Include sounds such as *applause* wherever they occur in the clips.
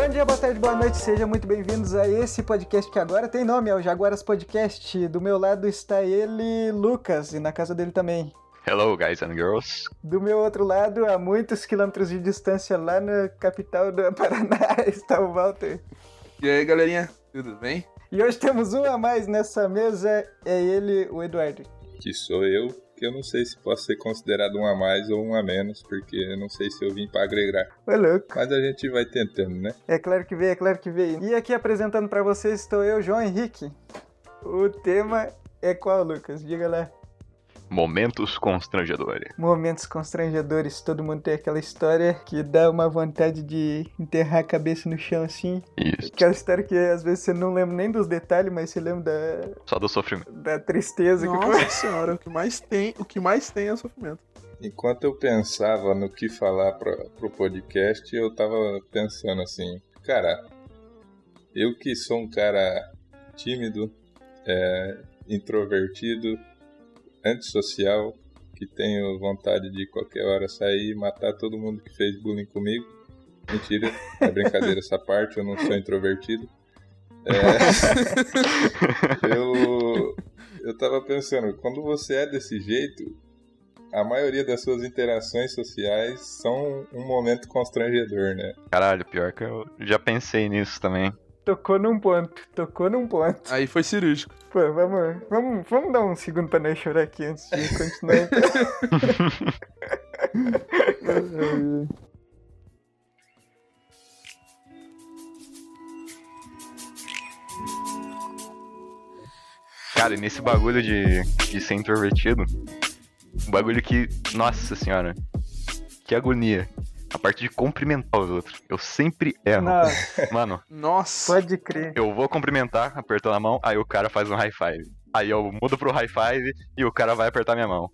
Bom dia, boa tarde, boa noite, sejam muito bem-vindos a esse podcast que agora tem nome, é o Jaguaras Podcast. Do meu lado está ele, Lucas, e na casa dele também. Hello, guys and girls. Do meu outro lado, a muitos quilômetros de distância, lá na capital do *laughs* Paraná, está o Walter. E aí, galerinha, tudo bem? E hoje temos um a mais nessa mesa, é ele, o Eduardo. Que sou eu, que eu não sei se posso ser considerado um a mais ou um a menos, porque eu não sei se eu vim pra agregar. Ô, louco. Mas a gente vai tentando, né? É claro que veio, é claro que veio. E aqui apresentando pra vocês estou eu, João Henrique. O tema é qual, Lucas? Diga lá. Momentos constrangedores. Momentos constrangedores, todo mundo tem aquela história que dá uma vontade de enterrar a cabeça no chão assim. Isso. Aquela história que às vezes você não lembra nem dos detalhes, mas você lembra da, Só do sofrimento. da tristeza que foi. Nossa senhora, o que mais tem, o que mais tem é sofrimento. Enquanto eu pensava no que falar pra, pro podcast, eu tava pensando assim, cara, eu que sou um cara tímido, é, introvertido, antissocial, que tenho vontade de qualquer hora sair e matar todo mundo que fez bullying comigo. Mentira, é brincadeira essa parte, eu não sou introvertido. É, eu, eu tava pensando, quando você é desse jeito, a maioria das suas interações sociais são um momento constrangedor, né? Caralho, pior que eu já pensei nisso também. Tocou num ponto, tocou num ponto. Aí foi cirúrgico. Pô, vamos, vamos, vamos dar um segundo pra nós chorar aqui antes de continuar. então. *laughs* Cara, e nesse bagulho de, de ser introvertido, um bagulho que, nossa senhora, que agonia. A parte de cumprimentar os outros. Eu sempre erro. Nossa, *laughs* Mano, Nossa. pode crer. eu vou cumprimentar, apertando a mão, aí o cara faz um high five. Aí eu mudo pro high five e o cara vai apertar minha mão.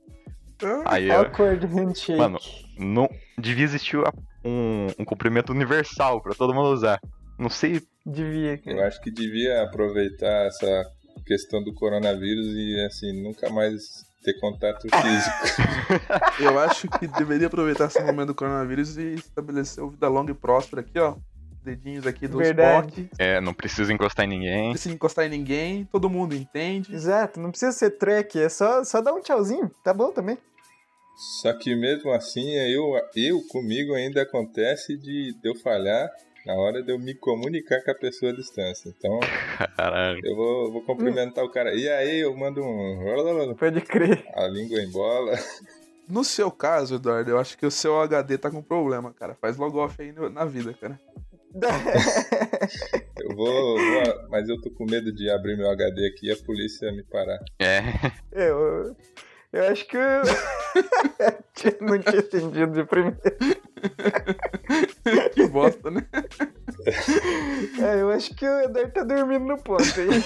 Aí eu, Awkward handshake. Mano, não devia existir um, um cumprimento universal pra todo mundo usar. Não sei. Devia, Eu acho que devia aproveitar essa questão do coronavírus e, assim, nunca mais ter contato físico. *laughs* Eu acho que deveria aproveitar esse momento do coronavírus e estabelecer uma vida longa e próspera aqui, ó. Dedinhos aqui do esporte. É, não precisa encostar em ninguém. Não precisa encostar em ninguém, todo mundo entende. Exato, não precisa ser track, é só, só dar um tchauzinho, tá bom também. Só que mesmo assim, eu, eu comigo ainda acontece de, de eu falhar na hora de eu me comunicar com a pessoa à distância. Então, Caralho. eu vou, vou cumprimentar o cara. E aí, eu mando um. *laughs* Pode crer. A língua em bola. No seu caso, Eduardo, eu acho que o seu HD tá com problema, cara. Faz logo off aí no- na vida, cara. *laughs* Eu vou, vou- Mas eu tô com medo de abrir meu HD aqui e a polícia me parar. É, eu, eu acho que eu *laughs* não tinha entendido de primeiro. *laughs* Que bosta, né? É, eu acho que o Eduardo tá dormindo no ponto aí. *laughs*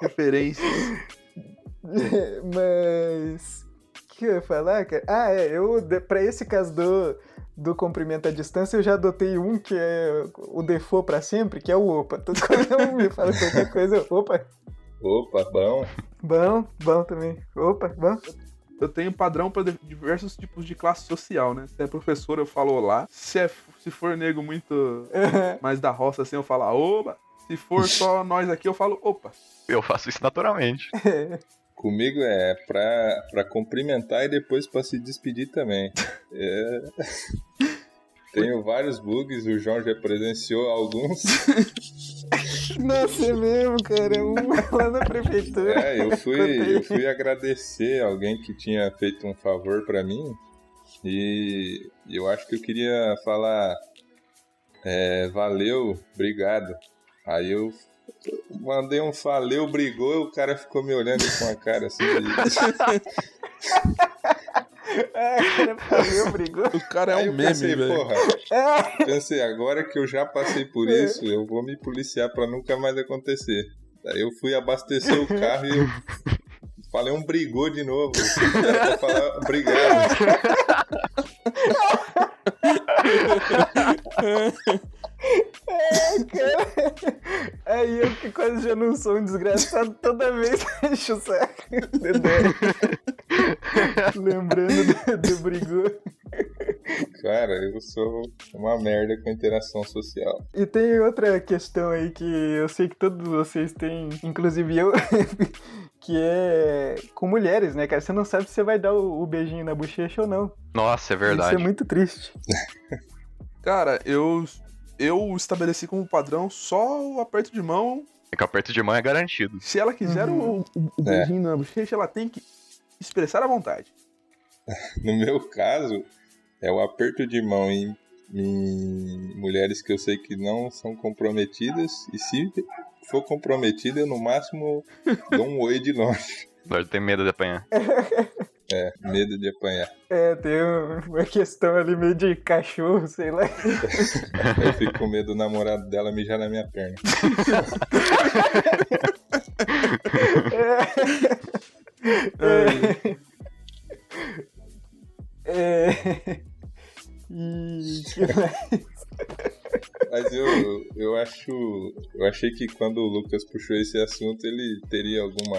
Referência. *laughs* Mas. O que eu ia falar, cara? Ah, é, eu, pra esse caso do, do cumprimento à distância, eu já adotei um que é o default pra sempre, que é o opa. Todo quando eu me fala qualquer coisa, eu, opa, Opa, bom. bom, bom também. Opa, bom. Eu tenho padrão pra diversos tipos de classe social, né? Se é professor, eu falo olá. Se, é, se for nego muito *laughs* mais da roça, assim, eu falo oba. Se for *laughs* só nós aqui, eu falo opa. eu faço isso naturalmente. *laughs* Comigo é pra, pra cumprimentar e depois pra se despedir também. É. Tenho vários bugs, o João já presenciou alguns. Nossa, é mesmo, cara. Um *laughs* lá na prefeitura. É, eu fui, eu fui agradecer alguém que tinha feito um favor pra mim e eu acho que eu queria falar é, valeu, obrigado. Aí eu mandei um valeu, brigou, o cara ficou me olhando com a cara assim. de- *laughs* Ah, cara, valeu, brigou. O cara é Aí um eu meme, pensei, velho. porra, Ah, pensei, agora que eu já passei por isso, eu vou me policiar pra nunca mais acontecer. Aí eu fui abastecer o carro e eu falei um brigou de novo. Era pra falar obrigado. é, cara. Aí eu que quase já não sou um desgraçado, toda vez encho o saco. Dedé. Lembrando do, do brigou. Cara, eu sou uma merda com interação social. E tem outra questão aí que eu sei que todos vocês têm, inclusive eu, *laughs* que é com mulheres, né, cara? Você não sabe se você vai dar o, o beijinho na bochecha ou não. Nossa, é Isso verdade. é muito triste. *laughs* Cara, eu, eu estabeleci como padrão só o aperto de mão. É que o aperto de mão é garantido. Se ela quiser Uhum. o, o- o É. beijinho na bochecha, ela tem que expressar à vontade. *laughs* No meu caso, é o aperto de mão em, em mulheres que eu sei que não são comprometidas. E se for comprometida, eu no máximo dou um oi de longe. Lorde tem medo de apanhar. É, medo de apanhar. É, tem um- uma questão ali meio de cachorro, sei lá. *laughs* Eu fico com medo do namorado dela mijar na minha perna. *laughs* É. É. E que mais? Mas eu, eu acho. Eu achei que quando o Lucas puxou esse assunto, ele teria alguma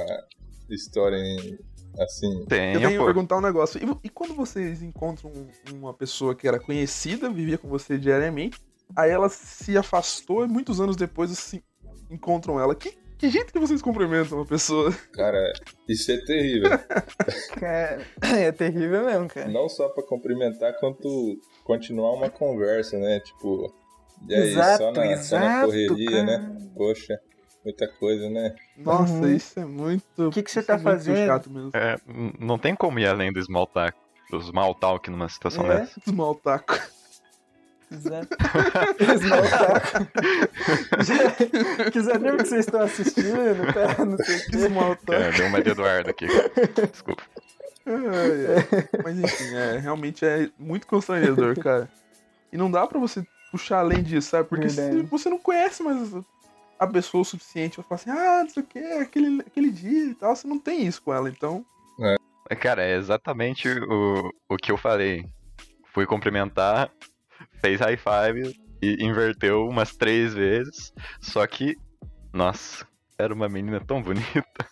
história em- assim. Tem, Eu tenho que perguntar um negócio. E, e quando vocês encontram um- uma pessoa que era conhecida, vivia com você diariamente, aí ela se afastou e muitos anos depois assim, encontram ela. Que, que jeito que vocês cumprimentam uma pessoa? Cara, isso é terrível. Cara, *laughs* é terrível mesmo, cara. Não só pra cumprimentar, quanto continuar uma conversa, né? Tipo, e aí, exato, só, na, só na exato, correria, né? cara. Poxa, muita coisa, né? Nossa, Uhum. isso é muito. O que, que você tá é fazendo? chato mesmo. É, não tem como ir além do small talk, do small talk numa situação É. dessa. Desmal taco. Exato. Small talk. Já- Que que vocês estão assistindo, tá? Não sei o quê. Desmal taco. É, deu uma de Eduardo aqui. Desculpa. Ai, ai. Mas enfim, é, realmente é muito constrangedor, cara. E não dá pra você puxar além disso, sabe? Porque você não conhece mais a pessoa o suficiente pra falar assim, ah, não sei o que, aquele, aquele dia e tal, você não tem isso com ela, então. É, Cara, é exatamente o, o que eu falei. Fui cumprimentar, fez high five e inverteu umas três vezes. Só que, nossa, era uma menina tão bonita.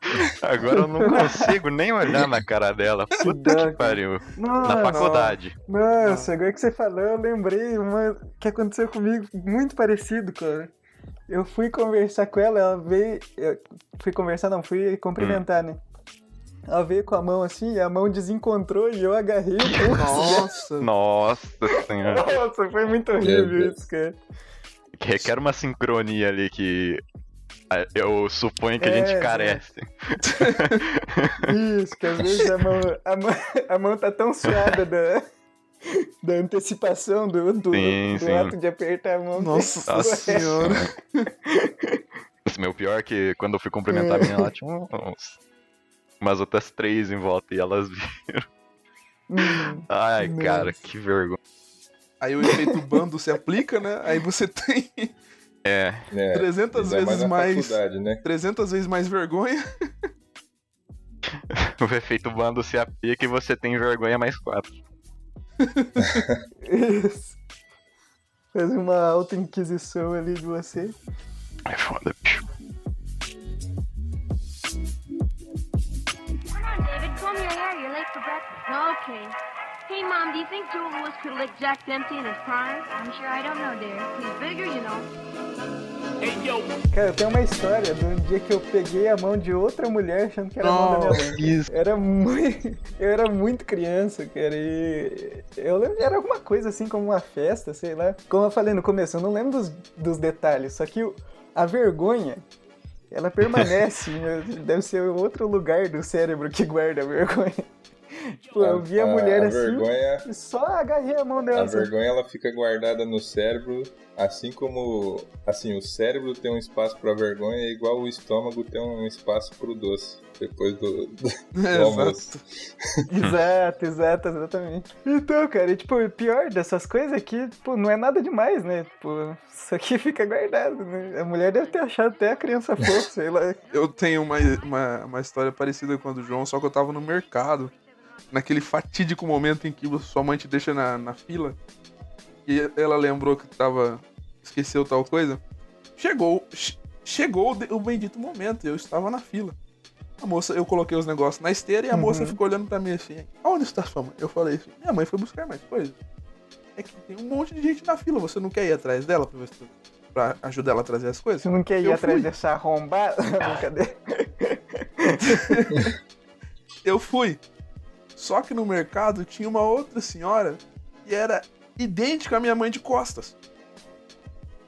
*laughs* Agora eu não consigo nem olhar na cara dela. Puta que pariu. Nossa, Na faculdade. Nossa, agora que você falou, eu lembrei uma que aconteceu comigo muito parecido, cara. Eu fui conversar com ela, ela veio. Eu fui conversar, não, fui cumprimentar, né? Ela veio com a mão assim, e a mão desencontrou e eu agarrei o pulso. Nossa! *laughs* Nossa senhora. Nossa, foi muito horrível isso, cara. Que requer uma sincronia ali que eu suponho que a É, gente é. carece. Isso, que às vezes a mão, a mão, a mão tá tão suada da, da antecipação do, do, Sim, do sim. ato de apertar a mão. Nossa Nossa senhora! Esse meu pior é que quando eu fui cumprimentar a menina, ela tinha uns, umas outras três em volta e elas *laughs* viram. Hum, Ai, Nossa. cara, que vergonha. Aí o efeito bando se aplica, né? Aí você tem É, É, 300 ainda vezes mais. né? 300 vezes mais vergonha. *laughs* o efeito bando se aplica e você tem vergonha mais quatro. Isso. Faz uma auto-inquisição ali de você. É foda, bicho. Okay. Hey, Mom, do you think Joe Lewis could lick Jack Dempsey in his prime? I'm sure I don't know, dear. He's bigger, you know. Cara, tem uma história de um dia que eu peguei a mão de outra mulher achando que era a mão da minha mãe. Isso. Era muito. *laughs* Eu era muito criança, cara. E eu lembro, era alguma coisa assim, como uma festa, sei lá. Como eu falei no começo, eu não lembro dos, dos detalhes. Só que a vergonha, ela permanece. *laughs* Deve ser outro lugar do cérebro que guarda a vergonha. *laughs* Tipo, eu vi a, mulher a assim Vergonha, e só agarrei a mão a dela. assim. vergonha ela fica guardada no cérebro, assim como assim o cérebro tem um espaço para vergonha, é igual o estômago tem um espaço para o doce depois do, do, do *laughs* almoço. *laughs* Exato, exato, exatamente. Então, cara, e, tipo, o pior dessas coisas é que, tipo, não é nada demais, né? Tipo, isso aqui fica guardado, né? A mulher deve ter achado até a criança fofa, sei lá. Eu tenho uma, uma, uma história parecida com a do João, só que eu tava no mercado. Naquele fatídico momento em que sua mãe te deixa na, na fila. E ela lembrou que tava. Esqueceu tal coisa. Chegou. che- Chegou o bendito momento. Eu estava na fila. A moça, eu coloquei os negócios na esteira e a moça Uhum. ficou olhando pra mim assim. Aonde está sua mãe? Eu falei assim, minha mãe foi buscar mais coisas. é que tem um monte de gente na fila. Você não quer ir atrás dela pra, tu- pra ajudar ela a trazer as coisas? Você não quer ir Eu atrás fui. dessa arrombada? *laughs* Brincadeira. *laughs* Eu fui. Só que no mercado tinha uma outra senhora que era idêntica à minha mãe de costas.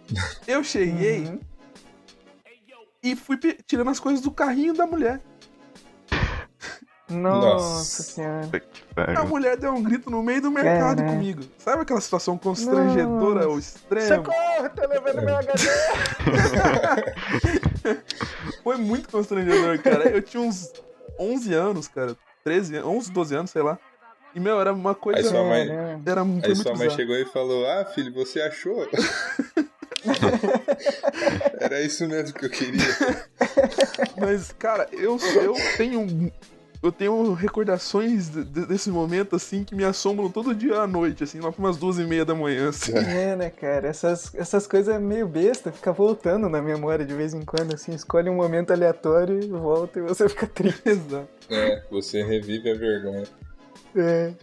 *laughs* Eu cheguei Uhum. e fui tirando as coisas do carrinho da mulher. Nossa, Nossa. senhora. A mulher deu um grito no meio do mercado É, né? comigo. Sabe aquela situação constrangedora ao extremo? Socorro, tô levando meu HD. *laughs* Foi muito constrangedor, cara. Eu tinha uns 11 anos, cara. 13 anos, 11, 12 anos, sei lá. E, meu, era uma coisa... Aí sua mãe-. Era muito, Aí muito sua mãe bizarro. chegou e falou: Ah, filho, você achou? *laughs* Era isso mesmo que eu queria. Mas, cara, eu, eu tenho. Eu tenho recordações de- de- desse momento, assim, que me assombram todo dia à noite, assim, lá por umas duas e meia da manhã, assim. É, né, cara? Essas, essas coisas meio besta, fica voltando na memória de vez em quando, assim, escolhe um momento aleatório e volta e você fica triste. *laughs* Exato. É, você revive a vergonha. É.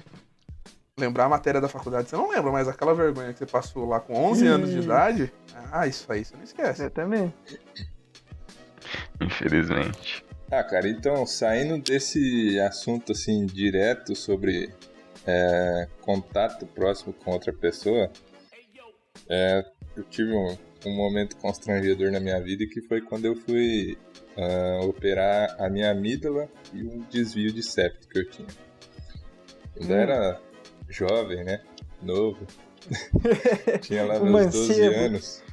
Lembrar a matéria da faculdade, você não lembra, mas aquela vergonha que você passou lá com 11 anos de idade, ah, isso aí você não esquece. Exatamente. Infelizmente. Ah, cara, então, saindo desse assunto assim direto sobre é, contato próximo com outra pessoa, é, eu tive um, um momento constrangedor na minha vida que foi quando eu fui ah, operar a minha amígdala e um desvio de septo que eu tinha. Ainda Hum. era jovem, né? Novo. *laughs* tinha lá meus 12 mancebo. anos.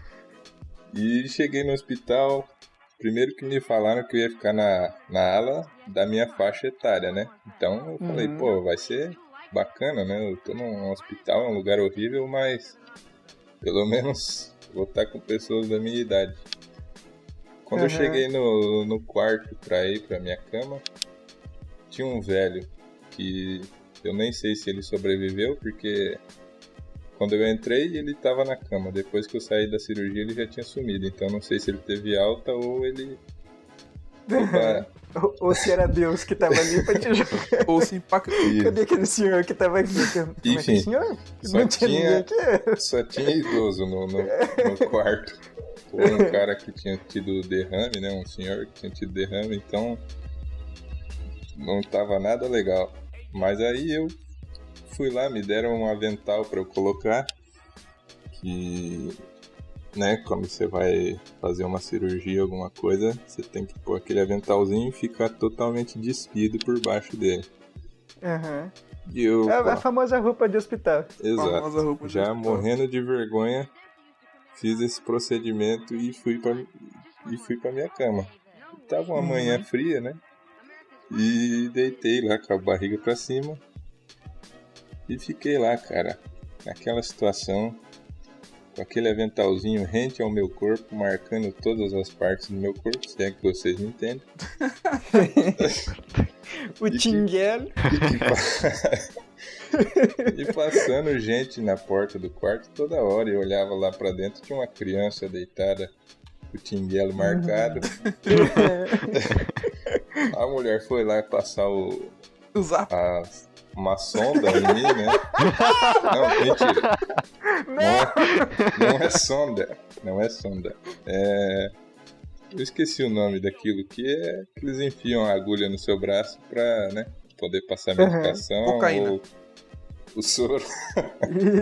E cheguei no hospital, Primeiro que me falaram que eu ia ficar na, na ala da minha faixa etária, né? Então eu falei, Uhum. pô, vai ser bacana, né? Eu tô num hospital, é um lugar horrível, mas pelo menos vou estar com pessoas da minha idade. Quando eu Uhum. cheguei no, no quarto pra ir pra minha cama, tinha um velho que eu nem sei se ele sobreviveu, porque quando eu entrei ele tava na cama. Depois que eu saí da cirurgia ele já tinha sumido. Então não sei se ele teve alta ou ele. *laughs* Ou, ou se era Deus que tava ali pra te jogar. *laughs* Ou se impacta. Ih, Cadê aquele senhor que tava aqui? Como é que é, Enfim, senhor? só Não tinha, tinha- ninguém aqui? Só tinha idoso no, no, no *laughs* quarto. Foi um cara que tinha tido derrame, né? Um senhor que tinha tido derrame, então não tava nada legal. Mas aí eu fui lá, me deram um avental para eu colocar. Que, né, quando você vai fazer uma cirurgia, alguma coisa, você tem que pôr aquele aventalzinho e ficar totalmente despido por baixo dele. Aham. E eu, É a, famosa roupa de hospital. Famosa exato, roupa de já hospital. morrendo de vergonha, fiz esse procedimento e fui para e fui para minha cama. Tava uma manhã fria, né? E deitei lá com a barriga para cima e fiquei lá, cara, naquela situação, com aquele aventalzinho rente ao meu corpo, marcando todas as partes do meu corpo, se é que vocês me entendem. *laughs* O Tinguelo. E, *laughs* e passando gente na porta do quarto toda hora. Eu olhava lá pra dentro, tinha uma criança deitada, o tinguelo marcado. *laughs* A mulher foi lá passar o, Usar. a- uma sonda em mim, né? Não, mentira. Não é, não é sonda. Não é sonda. É. Eu esqueci o nome daquilo que é que eles enfiam a agulha no seu braço pra, né, poder passar Uhum. medicação Cocaína. ou o soro.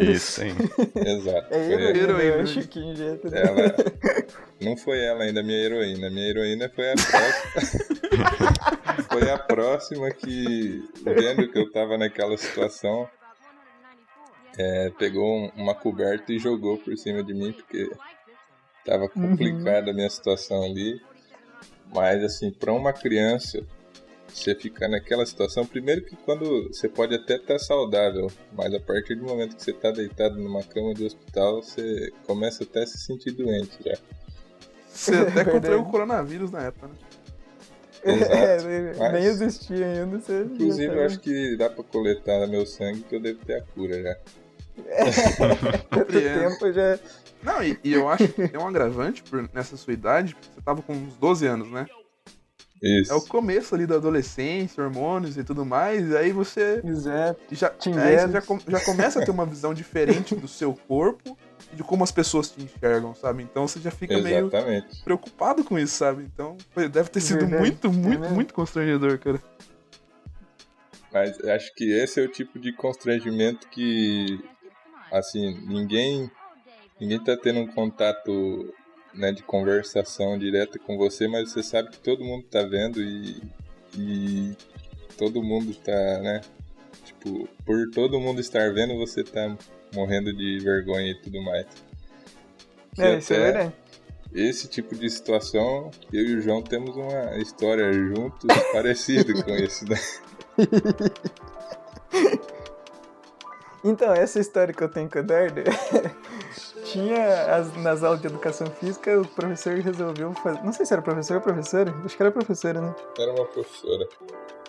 Isso, hein? Exato. É Foi heroína, né? Chiquinho jeito, né? ela. Não foi ela ainda a minha heroína. A minha heroína foi a próxima. *laughs* foi a próxima que, vendo que eu tava naquela situação, é, pegou um- uma coberta e jogou por cima de mim, porque tava complicada a minha situação ali. Mas, assim, pra uma criança, você ficar naquela situação, primeiro que quando você pode até estar saudável, mas a partir do momento que você tá deitado numa cama de hospital, você começa até a se sentir doente já. Você *laughs* até Verdade. contraiu o coronavírus na época, né? Exato. *laughs* É, Mas- nem existia ainda. Você Inclusive, já eu acho que dá pra coletar meu sangue que eu devo ter a cura já. *laughs* Tanto Compreendo. tempo já. Não, e, e eu acho que tem um agravante por, nessa sua idade, porque você tava com uns 12 anos, né? Isso. É o começo ali da adolescência, hormônios e tudo mais, e aí você Exato. já, aí você já, já começa a ter uma visão diferente do seu corpo e de como as pessoas te enxergam, sabe? Então você já fica meio Exatamente. preocupado com isso, sabe? Então foi- deve ter sido Verdade. muito, É muito, muito constrangedor, cara. Mas acho que esse é o tipo de constrangimento que, assim, ninguém, ninguém tá tendo um contato, né, de conversação direta com você, mas você sabe que todo mundo tá vendo e, e todo mundo tá, né, tipo, por todo mundo estar vendo, você tá morrendo de vergonha e tudo mais. Que É, isso é verdade. esse tipo de situação, eu e o João temos uma história juntos *laughs* parecida com isso, né? *laughs* Então, essa história que eu tenho com o Eduardo, *laughs* tinha as- nas aulas de educação física, o professor resolveu fazer. Não sei se era professor ou professora, acho que era professora, né? Era uma professora.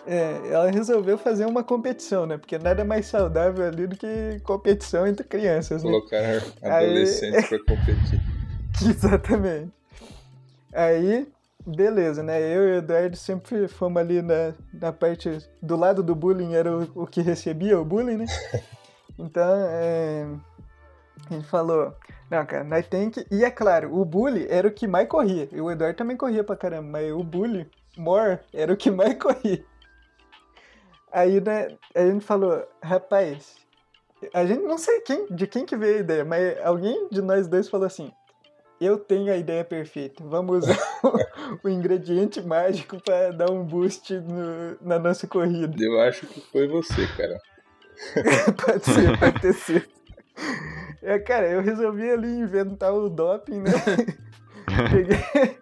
É, ela resolveu fazer uma competição, né? Porque nada mais saudável ali do que competição entre crianças, né? Colocar adolescentes pra *laughs* competir. Exatamente. Aí, beleza, né? Eu e o Eduardo sempre fomos ali na, na parte do lado do bullying, era o, o que recebia o bullying, né? *laughs* Então, é, a gente falou, não, cara, nós tem que. E é claro, o bully era o que mais corria. E o Eduardo também corria pra caramba, mas o bully, more, era o que mais *laughs* corria. Aí, né, a gente falou, rapaz, a gente não sei quem, de quem que veio a ideia, mas alguém de nós dois falou assim: eu tenho a ideia perfeita. Vamos usar o, *laughs* o ingrediente mágico para dar um boost no- na nossa corrida. Eu acho que foi você, cara. *laughs* pode ser, pode ter sido. É, cara, eu resolvi ali inventar o doping, né? *laughs* Peguei-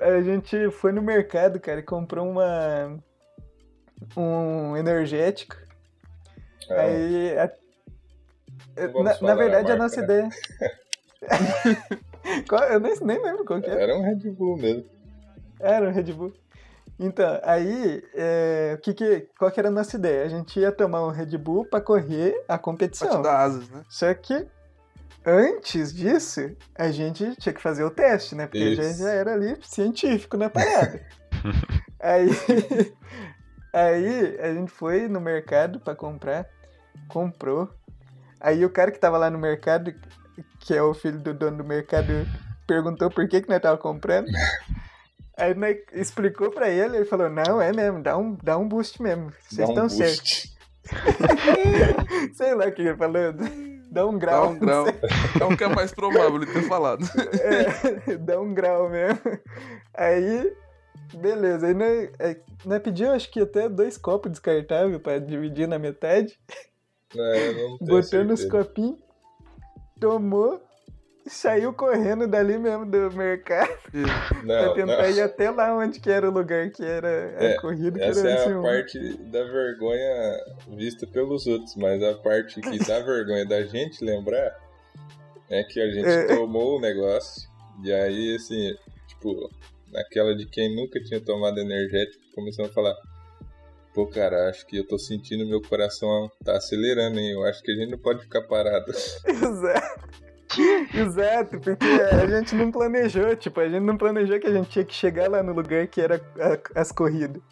A gente foi no mercado, cara, e comprou uma um energético. Ah, Aí a- na, na verdade a a nossa né? ideia. *laughs* Qual- eu nem, nem lembro qual que era. Era um Red Bull mesmo. Era o Red Bull. Então, aí, é, que que, qual que era a nossa ideia? A gente ia tomar um Red Bull para correr a Pra te competição. dar asas, né? Só que, antes disso, a gente tinha que fazer o teste, né? Porque já, Isso. já era ali científico na parada. *laughs* aí, aí, a gente foi no mercado para comprar, comprou. Aí o cara que tava lá no mercado, que é o filho do dono do mercado, perguntou por que que nós tava comprando. *laughs* Aí nós explicou pra ele, ele falou, não, é mesmo, dá um, dá um boost mesmo. Vocês Dá um estão certos. *laughs* Sei lá o que ele falou. Dá um Dá grau. um grau. *laughs* É o que é mais provável ele ter falado. É, dá um grau mesmo. Aí, beleza. Aí nós, é, nós pedimos acho que até dois copos descartáveis pra dividir na metade. Eu não tenho Botou nos certeza. copinhos, tomou saiu correndo dali mesmo do mercado pra *laughs* tentar não. ir até lá onde que era o lugar que era a É, corrida. Que Essa era é a um. parte da vergonha vista pelos outros, mas a parte que dá *laughs* vergonha da gente lembrar é que a gente É. tomou o negócio e aí, assim, tipo, naquela de quem nunca tinha tomado energético, começamos a falar. Pô, cara, acho que eu tô sentindo meu coração tá acelerando, hein? Eu acho que a gente não pode ficar parado. *laughs* Exato. *laughs* Exato, porque a gente não planejou, tipo, a gente não planejou que a gente tinha que chegar lá no lugar que era a- as corridas.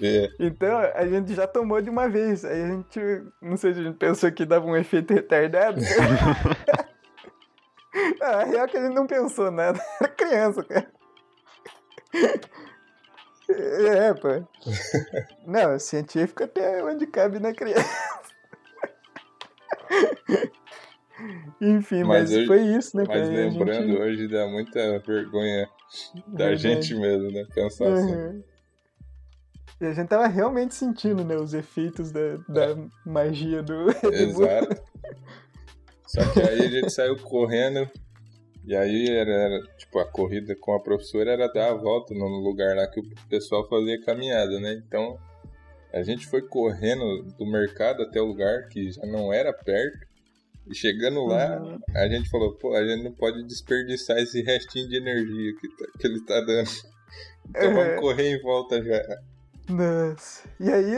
É, Então a gente já tomou de uma vez. Aí a gente, não sei se a gente pensou que dava um efeito retardado. *laughs* ah, a real é que a gente não pensou nada. *laughs* Era criança, cara. É, pô. Não, científico até onde cabe na criança. Enfim, mas, Mas eu- foi isso, né, mas cara? Lembrando, gente- hoje dá muita vergonha da gente mesmo, né? Pensar assim. Uhum. E a gente tava realmente sentindo, né, os efeitos da, da magia do. *laughs* Exato. Só que aí a gente saiu correndo. E aí era, era, tipo, a corrida com a professora era dar a volta no lugar lá que o pessoal fazia caminhada, né? Então a gente foi correndo do mercado até o lugar que já não era perto. E chegando lá, Uhum. a gente falou, pô, a gente não pode desperdiçar esse restinho de energia que, tá- que ele tá dando. Então Uhum. vamos correr em volta já. Nossa. E aí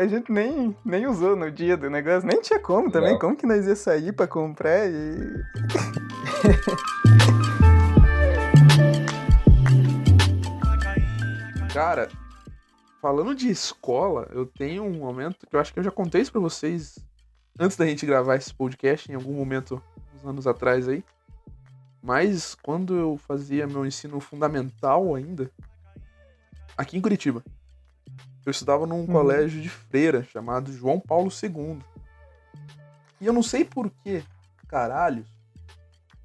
a gente nem, nem usou no dia do negócio, nem tinha como também. Não. Como que nós ia sair pra comprar e. *laughs* Cara, falando de escola, eu tenho um momento que eu acho que eu já contei isso pra vocês antes da gente gravar esse podcast, em algum momento, uns anos atrás aí. Mas quando eu fazia meu ensino fundamental ainda, aqui em Curitiba, eu estudava num colégio de freira chamado João Paulo II. E eu não sei por que, caralho,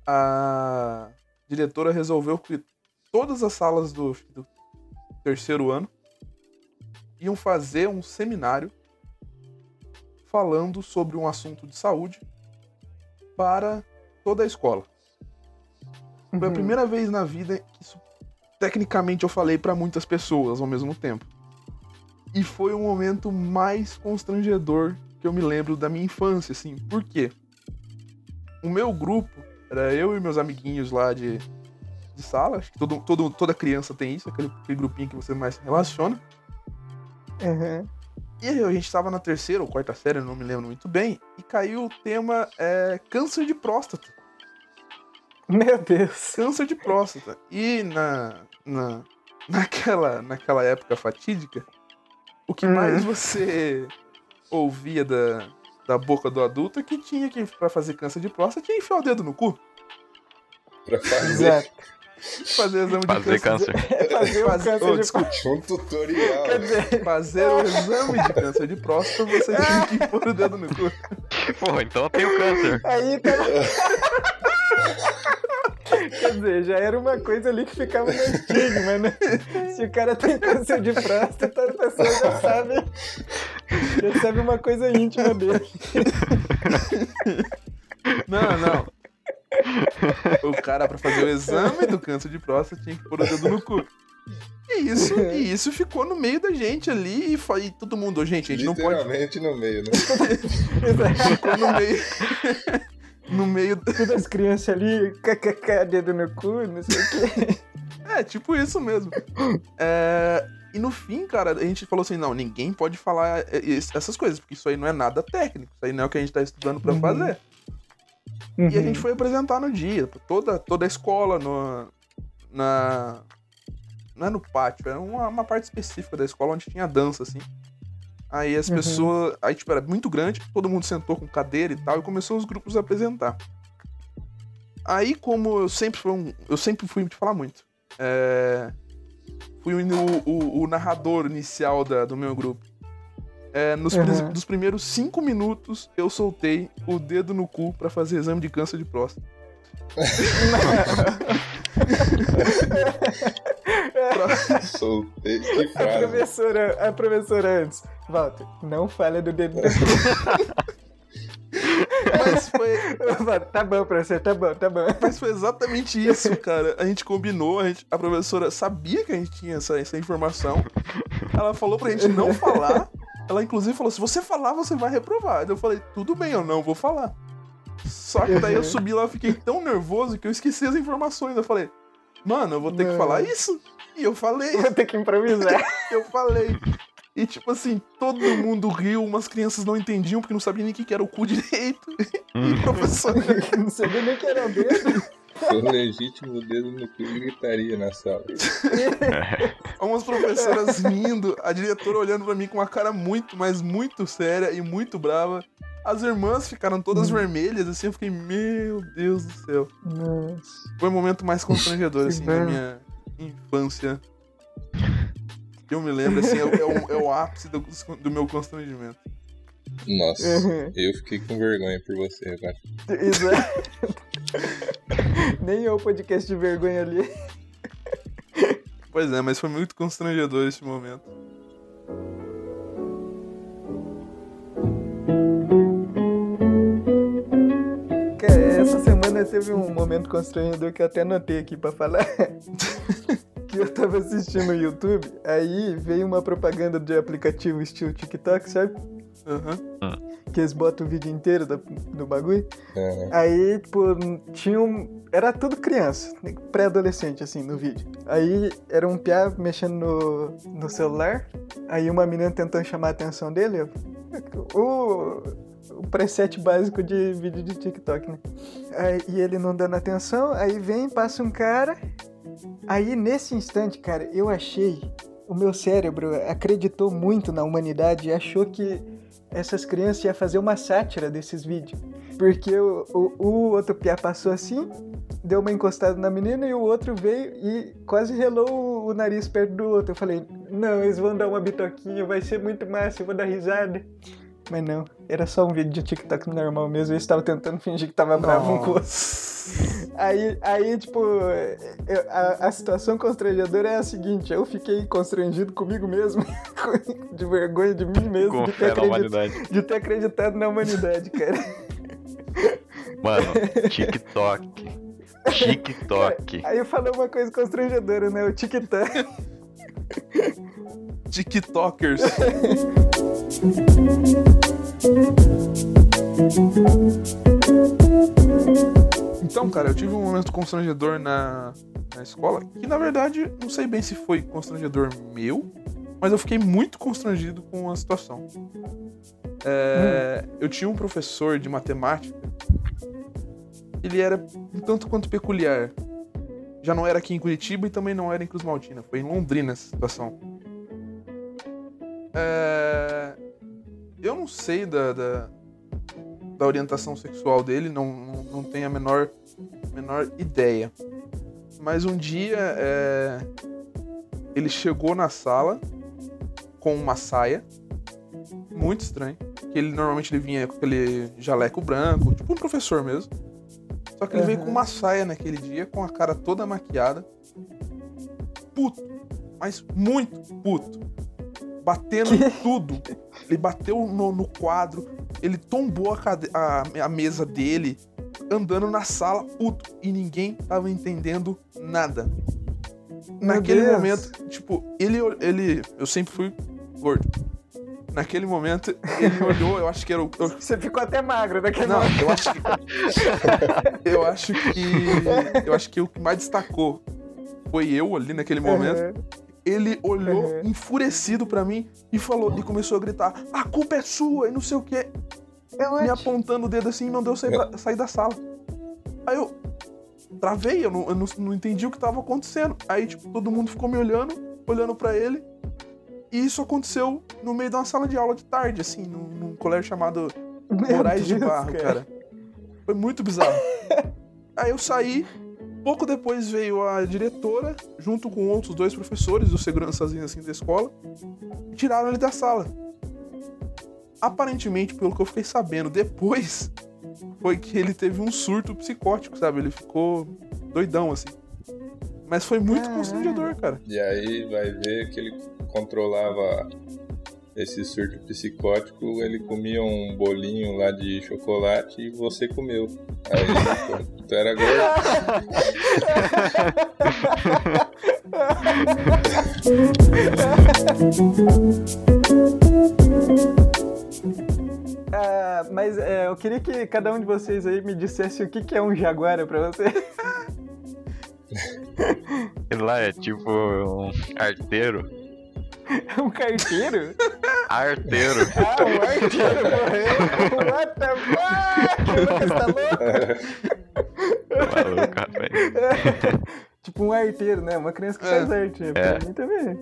a diretora resolveu que todas as salas do, do terceiro ano iam fazer um seminário falando sobre um assunto de saúde para toda a escola. Foi a Uhum. primeira vez na vida que isso, tecnicamente, eu falei para muitas pessoas ao mesmo tempo. E foi o momento mais constrangedor que eu me lembro da minha infância, assim. Por quê? O meu grupo era eu e meus amiguinhos lá de, de sala. Acho que todo, todo, toda criança tem isso, aquele, aquele grupinho que você mais se relaciona. Uhum. E aí, a gente tava na terceira ou quarta série, não me lembro muito bem, e caiu o tema é, câncer de próstata. Meu Deus. Câncer de próstata. E na, na, naquela, naquela época fatídica, o que Hum. mais você ouvia da, da boca do adulto é que tinha que, pra fazer câncer de próstata, tinha que enfiar o dedo no cu. Pra fazer Exato. Fazer exame de Fazer câncer. câncer. É *laughs* fazer o Fazer- câncer oh, de desculpa. um tutorial. Quer dizer, Fazer o exame de câncer de próstata, você *laughs* tinha que pôr o dedo no cu. Pô, então eu tenho câncer. aí tá. *laughs* Quer dizer, já era uma coisa ali que ficava no estigma, né? Se o cara tem câncer de próstata, a pessoa já sabe. Já sabe uma coisa íntima dele. Não, não. *laughs* O cara, pra fazer o exame do câncer de próstata, tinha que pôr o dedo no cu. E isso, e isso ficou no meio da gente ali e, fa- e todo mundo, "Ô, gente, a gente não pode. Literalmente no meio, né? *laughs* Ficou no meio. *laughs* no meio. Todas as crianças ali, kkk, dedo no cu, não sei o quê. É, tipo isso mesmo. É, E no fim, cara, a gente falou assim: não, ninguém pode falar é, es- essas coisas, porque isso aí não é nada técnico, isso aí não é o que a gente tá estudando pra Uhum. E a gente foi apresentar no dia, toda, toda a escola, no, na. Não é no pátio, é uma, uma parte específica da escola onde tinha dança, assim. Aí as Uhum. pessoas. Aí, tipo, era muito grande, todo mundo sentou com cadeira e tal, e começou os grupos a apresentar. Aí, como eu sempre fui um. Eu sempre fui de falar muito. É, fui o, o- o narrador inicial da- do meu grupo. É, nos Uhum. dos primeiros cinco minutos, eu soltei o dedo no cu pra fazer exame de câncer de próstata. *laughs* Soltei. Que A professora, a professora antes. Walter, não falha do dedo no cu. *laughs* Mas foi, Tá bom, professor, tá bom, tá bom. mas foi exatamente isso, cara. A gente combinou, a, gente- a professora sabia que a gente tinha essa, essa informação. Ela falou pra gente não falar. Ela, inclusive, falou: se você falar, você vai reprovar. Aí eu falei: tudo bem, eu não vou falar. Só que daí eu Uhum. subi lá, fiquei tão nervoso que eu esqueci as informações. Eu falei: mano, eu vou ter que falar isso. E eu falei. Vou ter que improvisar. *laughs* eu falei. E tipo assim, todo mundo riu, umas crianças não entendiam porque não sabiam nem o que era o cu direito. *laughs* E o professor. *laughs* Não sabia nem que era o dedo. Um legítimo dedo no cu gritaria na sala. Umas professoras rindo, a diretora olhando pra mim com uma cara muito, mas muito séria e muito brava. As irmãs ficaram todas Hum. vermelhas, assim, eu fiquei, meu Deus do céu. Nossa. Foi o momento mais constrangedor, assim, da minha infância. Eu me lembro, assim, é, o- é o, é o ápice do, do meu constrangimento. Nossa, Uhum. eu fiquei com vergonha por você agora. Exato. *laughs* Nem eu, podcast de vergonha ali. Pois é, mas foi muito constrangedor esse momento. Cara, essa semana teve um momento constrangedor que eu até anotei aqui pra falar. *laughs* que eu tava assistindo no YouTube, aí veio uma propaganda de aplicativo estilo TikTok, sabe? Aham. Que eles botam o vídeo inteiro do, do bagulho. É, Aí, tipo, tinha um. Era tudo criança, pré-adolescente, assim, no vídeo. Aí era um piá mexendo no, no celular, aí uma menina tentando chamar a atenção dele. eu- O, o preset básico de vídeo de TikTok, né? Aí, e ele não dando atenção, aí vem, passa um cara. Aí nesse instante, cara, eu achei o meu cérebro acreditou muito na humanidade e achou que essas crianças iam fazer uma sátira desses vídeos. Porque o, o, o outro piá passou assim, deu uma encostada na menina e o outro veio e quase relou o, o nariz perto do outro. Eu falei, não, eles vão dar uma bitoquinha, vai ser muito massa, eu vou dar risada. Mas não, era só um vídeo de TikTok normal mesmo. Eu estava tentando fingir que tava bravo um com o outro. Aí, aí tipo, eu- a, a situação constrangedora é a seguinte: eu fiquei constrangido comigo mesmo, *laughs* de vergonha de mim mesmo, de ter, de ter acreditado na humanidade, cara. Mano, TikTok. TikTok. *laughs* Aí eu falei uma coisa constrangedora, né? O TikTok. *laughs* TikTokers. Então, cara, eu tive um momento constrangedor na, na escola, que na verdade não sei bem se foi constrangedor meu, mas eu fiquei muito constrangido com a situação. É, Eu tinha um professor de matemática, ele era um tanto quanto peculiar. Já não era aqui em Curitiba e também não era em Cruz Maltina, foi em Londrina essa situação. É, Eu não sei da, da, da orientação sexual dele, não, não, não tenho a menor, menor ideia. Mas um dia é, ele chegou na sala com uma saia, muito estranho. Que ele normalmente ele vinha com aquele jaleco branco, tipo um professor mesmo. Só que ele veio Aham. com uma saia naquele dia, com a cara toda maquiada. Puto, mas muito puto. Batendo em tudo. Ele bateu no, no quadro, ele tombou a, cade- a- a mesa dele, andando na sala, puto. E ninguém tava entendendo nada. Meu Naquele Deus. momento, tipo, ele, ele. Eu sempre fui gordo. Naquele momento, ele *laughs* olhou, eu acho que era o. eu- Você ficou até magro daquele não, momento. eu acho que. *laughs* eu acho que. Eu acho que o que mais destacou foi eu ali naquele momento. Aham. Ele *laughs* olhou Uhum. enfurecido pra mim e falou, e começou a gritar: A culpa é sua! E não sei o quê. Eu Me apontando o dedo assim e não deu sair, da- sair da sala. Aí eu travei, eu, não, eu não, não entendi o que tava acontecendo. Aí, tipo, todo mundo ficou me olhando, olhando pra ele. E isso aconteceu no meio de uma sala de aula de tarde, assim, num, num colégio chamado Meu Moraes de Deus, Barro, cara. Foi muito bizarro. *laughs* Aí eu saí, pouco depois veio a diretora, junto com outros dois professores, os segurançazinhos assim da escola, e tiraram ele da sala. Aparentemente, pelo que eu fiquei sabendo depois, *laughs* foi que ele teve um surto psicótico, sabe? Ele ficou doidão, assim. Mas foi muito Caralho. constrangedor, cara. E aí vai ver que ele controlava esse surto psicótico, ele comia um bolinho lá de chocolate e você comeu. Aí, pô, tu era gordo. Ah, *laughs* mas é, eu queria que cada um de vocês aí me dissesse o que, que é um jaguara pra você. Ele lá é tipo um arteiro. *laughs* É um carteiro? Arteiro. *laughs* Ah, um arteiro morreu. What the fuck? Lucas, tá louco? Maluco, rapaz. *laughs* tipo um arteiro, né? Uma criança que É. faz arte. É. Pra mim também.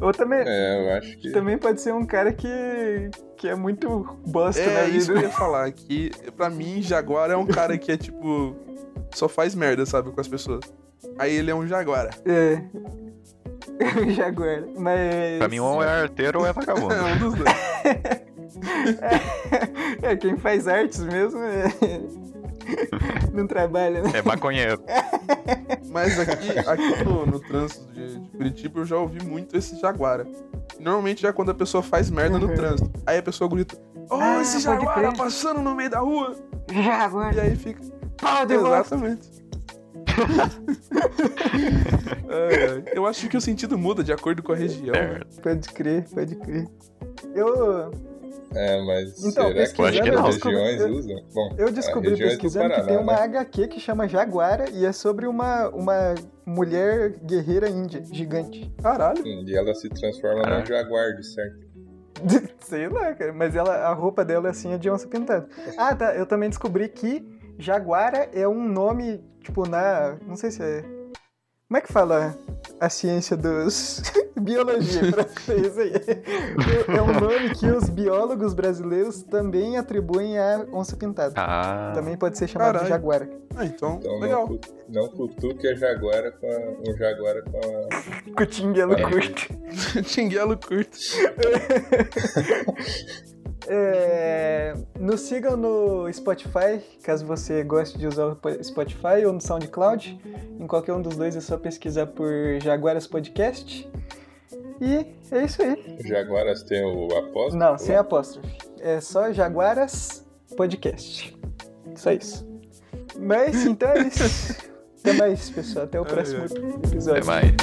Ou também, É, eu acho que. também pode ser um cara que, que é muito bosta na É vida. isso que eu ia falar, que pra mim, Jaguar é um cara que é tipo. Só faz merda, sabe, com as pessoas. Aí ele é um Jaguara. É. *laughs* Jaguar. Mas. Pra mim, ou é arteiro ou é vagabundo. *laughs* É um dos dois. *laughs* É, quem faz artes mesmo é... não trabalha, né? É maconheiro. Mas aqui, aqui no, no trânsito de, de Curitiba eu já ouvi muito esse Jaguara. Normalmente já quando a pessoa faz merda no Uhum. trânsito. Aí a pessoa grita: Oh, Ah, esse Jaguara passando no meio da rua! Jaguar. E aí fica. Pau de volta. Exatamente. Ai, Eu acho que o sentido muda de acordo com a região. né? Pode crer, pode crer. Eu, É, mas Então, será que as eu descobri- regiões eu- usam? Bom, eu descobri é do pesquisando que Paraná, tem uma né? HQ que chama Jaguara e é sobre uma, uma mulher guerreira índia, gigante. Caralho. E ela se transforma num jaguar, de certo. *laughs* Sei lá, cara, mas ela, a roupa dela assim é de onça pintada. Ah, tá, eu também descobri que Jaguara é um nome, tipo, na. Não sei se é. Como é que fala a ciência dos. *laughs* Biologia, pra isso aí. É um nome que os biólogos brasileiros também atribuem à onça pintada. Ah. Também pode ser chamado de Caralho. jaguara. Ah, então, Então legal. não cutuque a jaguara com a, um jaguara com a... Com o tinguelo É. curto. *laughs* Tinguelo curto. *laughs* É, nos sigam no Spotify, caso você goste de usar o Spotify, ou no SoundCloud. Em qualquer um dos dois é só pesquisar por Jaguaras Podcast. E é isso aí. Jaguaras tem o apóstolo? Não, sem apóstrofe. É só Jaguaras Podcast. Só isso. Mas então é isso. *laughs* Até mais, pessoal. Até o próximo ai. Até episódio. mais.